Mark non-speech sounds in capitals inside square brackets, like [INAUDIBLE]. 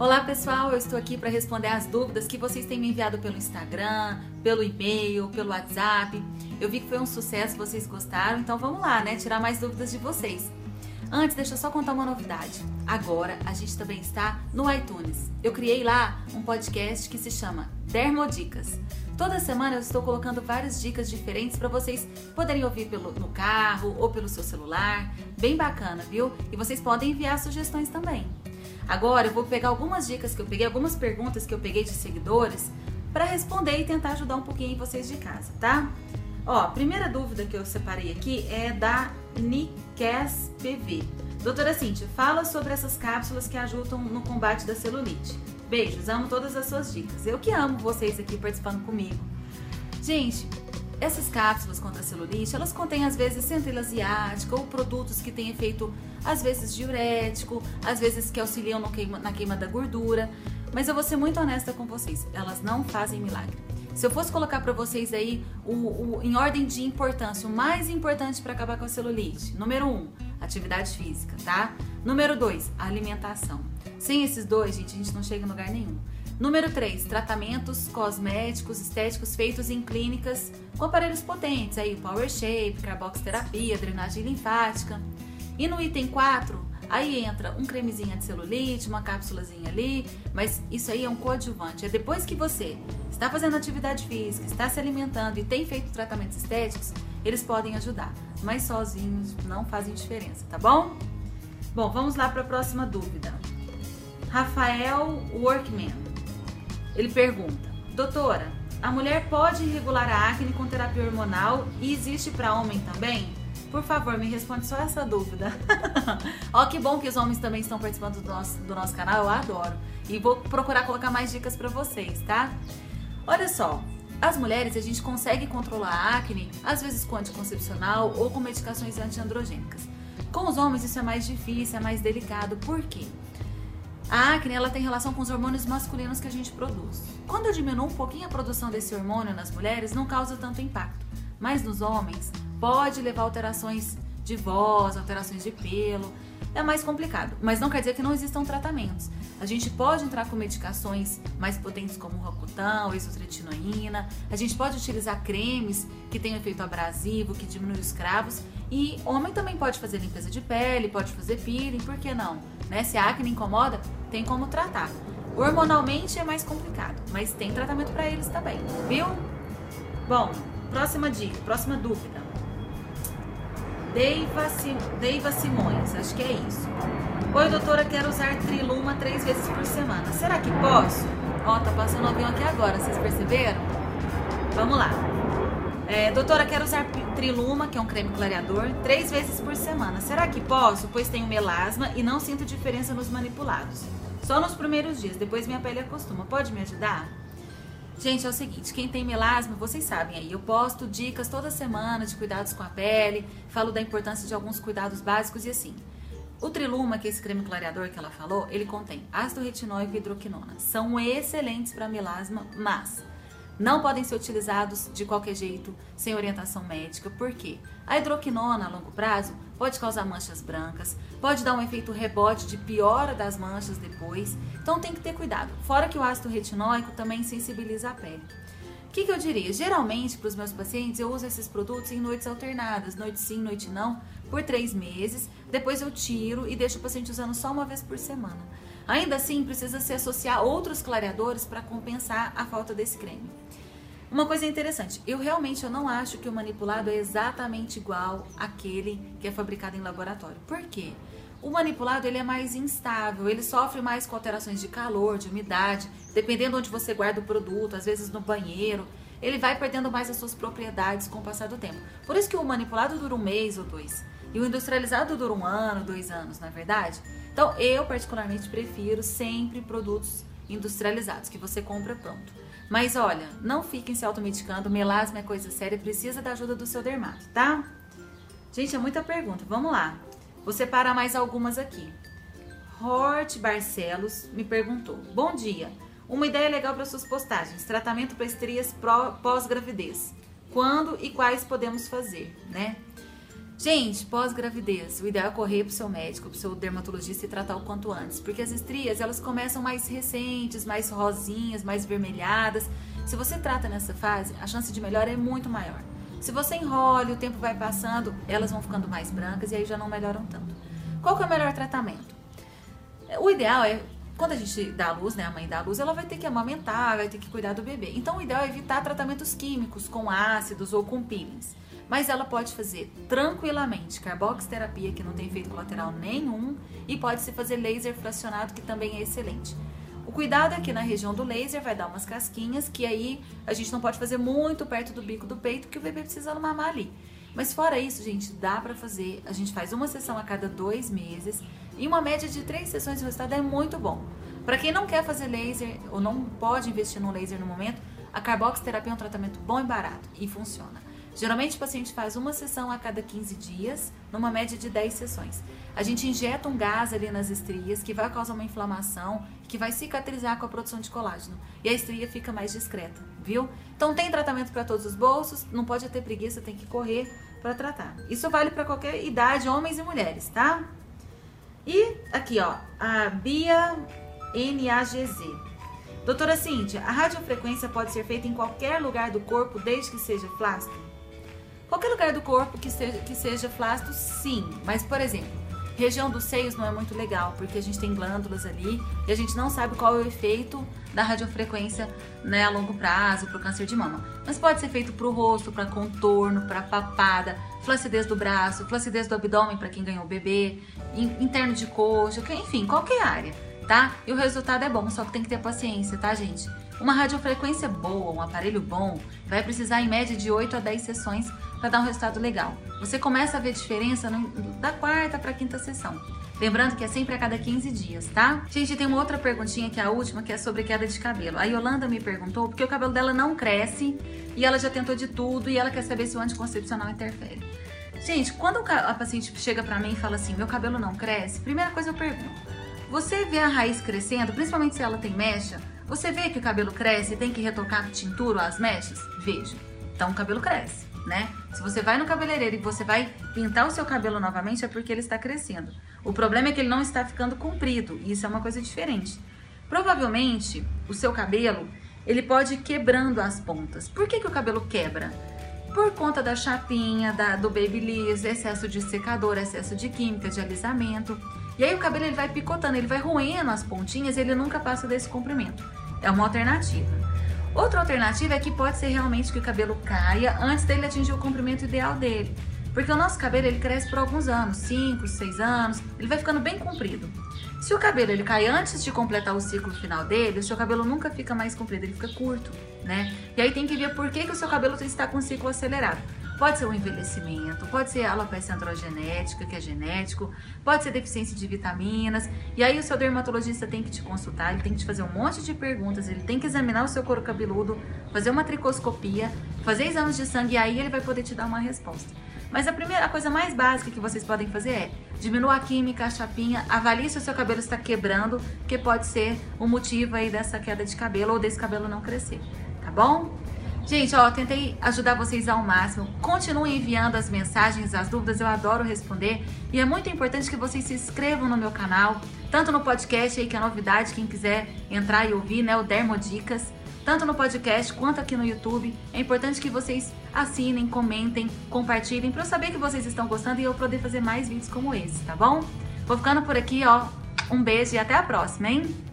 Olá pessoal, eu estou aqui para responder as dúvidas que vocês têm me enviado pelo Instagram, pelo e-mail, pelo WhatsApp. Eu vi que foi um sucesso, vocês gostaram, então vamos lá, né? Tirar mais dúvidas de vocês. Antes, deixa eu só contar uma novidade. Agora a gente também está no iTunes. Eu criei lá um podcast que se chama Dermodicas. Toda semana eu estou colocando várias dicas diferentes para vocês poderem ouvir pelo, no carro ou pelo seu celular. Bem bacana, viu? E vocês podem enviar sugestões também. Agora eu vou pegar algumas dicas que eu peguei, algumas perguntas que eu peguei de seguidores para responder e tentar ajudar um pouquinho vocês de casa, tá? Ó, a primeira dúvida que eu separei aqui é da Nikes PV. Doutora Cíntia, fala sobre essas cápsulas que ajudam no combate da celulite. Beijos, amo todas as suas dicas. Eu que amo vocês aqui participando comigo. Gente, essas cápsulas contra a celulite, elas contêm às vezes centelha asiática ou produtos que têm efeito às vezes diurético, às vezes que auxiliam queima, na queima da gordura. Mas eu vou ser muito honesta com vocês, elas não fazem milagre. Se eu fosse colocar para vocês aí o, o, em ordem de importância, o mais importante para acabar com a celulite, número um, atividade física, tá? Número dois, alimentação. Sem esses dois, gente, a gente não chega em lugar nenhum. Número 3, tratamentos cosméticos estéticos feitos em clínicas com aparelhos potentes, aí Power Shape, carboxterapia, drenagem linfática. E no item 4, aí entra um cremezinho de celulite, uma cápsulazinha ali, mas isso aí é um coadjuvante. É depois que você está fazendo atividade física, está se alimentando e tem feito tratamentos estéticos, eles podem ajudar, mas sozinhos não fazem diferença, tá bom? Bom, vamos lá para a próxima dúvida. Rafael Workman. Ele pergunta: Doutora, a mulher pode regular a acne com terapia hormonal e existe para homem também? Por favor, me responde só essa dúvida. [LAUGHS] Ó, que bom que os homens também estão participando do nosso, do nosso canal, eu adoro. E vou procurar colocar mais dicas para vocês, tá? Olha só, as mulheres a gente consegue controlar a acne, às vezes com anticoncepcional ou com medicações antiandrogênicas. Com os homens isso é mais difícil, é mais delicado. Por quê? A acne ela tem relação com os hormônios masculinos que a gente produz. Quando eu diminuo um pouquinho a produção desse hormônio nas mulheres, não causa tanto impacto. Mas nos homens, pode levar alterações de voz, alterações de pelo. É mais complicado, mas não quer dizer que não existam tratamentos. A gente pode entrar com medicações mais potentes como o Rocutan, isotretinoína. A gente pode utilizar cremes que têm efeito abrasivo, que diminui os cravos. E homem também pode fazer limpeza de pele, pode fazer peeling, por que não? Né? Se a acne incomoda, tem como tratar. Hormonalmente é mais complicado, mas tem tratamento para eles também, viu? Bom, próxima dica, próxima dúvida. Deiva, Sim, Deiva Simões, acho que é isso. Oi, doutora, quero usar Triluma três vezes por semana. Será que posso? Ó, tá passando um avião aqui agora, vocês perceberam? Vamos lá. É, doutora, quero usar Triluma, que é um creme clareador, três vezes por semana. Será que posso? Pois tenho melasma e não sinto diferença nos manipulados. Só nos primeiros dias, depois minha pele acostuma. Pode me ajudar? Gente, é o seguinte, quem tem melasma, vocês sabem aí, eu posto dicas toda semana de cuidados com a pele, falo da importância de alguns cuidados básicos e assim. O Triluma, que é esse creme clareador que ela falou, ele contém ácido retinóico e hidroquinona. São excelentes para melasma, mas não podem ser utilizados de qualquer jeito, sem orientação médica, porque a hidroquinona a longo prazo pode causar manchas brancas, pode dar um efeito rebote de piora das manchas depois, então tem que ter cuidado. Fora que o ácido retinóico também sensibiliza a pele. O que, que eu diria? Geralmente, para os meus pacientes, eu uso esses produtos em noites alternadas, noite sim, noite não, por três meses. Depois eu tiro e deixo o paciente usando só uma vez por semana. Ainda assim, precisa se associar outros clareadores para compensar a falta desse creme. Uma coisa interessante, eu realmente eu não acho que o manipulado é exatamente igual àquele que é fabricado em laboratório. Por quê? O manipulado ele é mais instável, ele sofre mais com alterações de calor, de umidade, dependendo onde você guarda o produto, às vezes no banheiro, ele vai perdendo mais as suas propriedades com o passar do tempo. Por isso que o manipulado dura um mês ou dois. E o industrializado dura um ano, dois anos, não é verdade? Então, eu particularmente prefiro sempre produtos industrializados, que você compra pronto. Mas olha, não fiquem se automedicando, melasma é coisa séria, precisa da ajuda do seu dermato, tá? Gente, é muita pergunta, vamos lá. Vou separar mais algumas aqui. Hort Barcelos me perguntou: Bom dia, uma ideia legal para suas postagens: tratamento para estrias pós-gravidez. Quando e quais podemos fazer, né? Gente, pós-gravidez, o ideal é correr pro seu médico, pro seu dermatologista e tratar o quanto antes, porque as estrias, elas começam mais recentes, mais rosinhas, mais vermelhadas. Se você trata nessa fase, a chance de melhora é muito maior. Se você enrola, o tempo vai passando, elas vão ficando mais brancas e aí já não melhoram tanto. Qual que é o melhor tratamento? O ideal é quando a gente dá a luz, né, a mãe dá a luz, ela vai ter que amamentar, vai ter que cuidar do bebê. Então, o ideal é evitar tratamentos químicos com ácidos ou com peelings. Mas ela pode fazer tranquilamente carboxterapia, que não tem efeito colateral nenhum, e pode se fazer laser fracionado, que também é excelente. O cuidado que na região do laser vai dar umas casquinhas, que aí a gente não pode fazer muito perto do bico do peito, porque o bebê precisa mamar ali. Mas fora isso, gente, dá para fazer. A gente faz uma sessão a cada dois meses e uma média de três sessões de resultado é muito bom. Para quem não quer fazer laser ou não pode investir no laser no momento, a carboxterapia é um tratamento bom e barato e funciona. Geralmente o paciente faz uma sessão a cada 15 dias, numa média de 10 sessões. A gente injeta um gás ali nas estrias que vai causar uma inflamação, que vai cicatrizar com a produção de colágeno. E a estria fica mais discreta, viu? Então tem tratamento para todos os bolsos, não pode ter preguiça, tem que correr para tratar. Isso vale para qualquer idade, homens e mulheres, tá? E aqui, ó, a Bia NAGZ. Doutora Cíntia, a radiofrequência pode ser feita em qualquer lugar do corpo desde que seja flácido? Qualquer lugar do corpo que seja, que seja flácido, sim. Mas, por exemplo, região dos seios não é muito legal, porque a gente tem glândulas ali e a gente não sabe qual é o efeito da radiofrequência né, a longo prazo para o câncer de mama. Mas pode ser feito para o rosto, para contorno, para papada, flacidez do braço, flacidez do abdômen para quem ganhou o bebê, interno de coxa, enfim, qualquer área, tá? E o resultado é bom, só que tem que ter paciência, tá, gente? Uma radiofrequência boa, um aparelho bom, vai precisar em média de 8 a 10 sessões para dar um resultado legal. Você começa a ver diferença no, da quarta para quinta sessão. Lembrando que é sempre a cada 15 dias, tá? Gente, tem uma outra perguntinha que é a última, que é sobre queda de cabelo. A Yolanda me perguntou porque o cabelo dela não cresce e ela já tentou de tudo e ela quer saber se o anticoncepcional interfere. Gente, quando a paciente chega para mim e fala assim, meu cabelo não cresce, primeira coisa eu pergunto, você vê a raiz crescendo, principalmente se ela tem mecha, você vê que o cabelo cresce e tem que retocar tintura as mechas? Vejo. Então o cabelo cresce, né? Se você vai no cabeleireiro e você vai pintar o seu cabelo novamente, é porque ele está crescendo. O problema é que ele não está ficando comprido, e isso é uma coisa diferente. Provavelmente, o seu cabelo, ele pode ir quebrando as pontas. Por que, que o cabelo quebra? Por conta da chapinha, da, do babyliss, excesso de secador, excesso de química, de alisamento. E aí o cabelo ele vai picotando, ele vai roendo as pontinhas e ele nunca passa desse comprimento. É uma alternativa. Outra alternativa é que pode ser realmente que o cabelo caia antes dele atingir o comprimento ideal dele. Porque o nosso cabelo ele cresce por alguns anos, 5, 6 anos, ele vai ficando bem comprido. Se o cabelo ele cai antes de completar o ciclo final dele, o seu cabelo nunca fica mais comprido, ele fica curto, né? E aí tem que ver por que, que o seu cabelo está com o ciclo acelerado. Pode ser o envelhecimento, pode ser a alopecia androgenética, que é genético, pode ser deficiência de vitaminas. E aí o seu dermatologista tem que te consultar, ele tem que te fazer um monte de perguntas, ele tem que examinar o seu couro cabeludo, fazer uma tricoscopia, fazer exames de sangue e aí ele vai poder te dar uma resposta. Mas a primeira a coisa mais básica que vocês podem fazer é diminua a química, a chapinha, avalie se o seu cabelo está quebrando, que pode ser o motivo aí dessa queda de cabelo ou desse cabelo não crescer, tá bom? Gente, ó, tentei ajudar vocês ao máximo. Continuem enviando as mensagens, as dúvidas, eu adoro responder. E é muito importante que vocês se inscrevam no meu canal, tanto no podcast aí, que é novidade, quem quiser entrar e ouvir, né, o Dermodicas, tanto no podcast quanto aqui no YouTube. É importante que vocês assinem, comentem, compartilhem, para eu saber que vocês estão gostando e eu poder fazer mais vídeos como esse, tá bom? Vou ficando por aqui, ó. Um beijo e até a próxima, hein?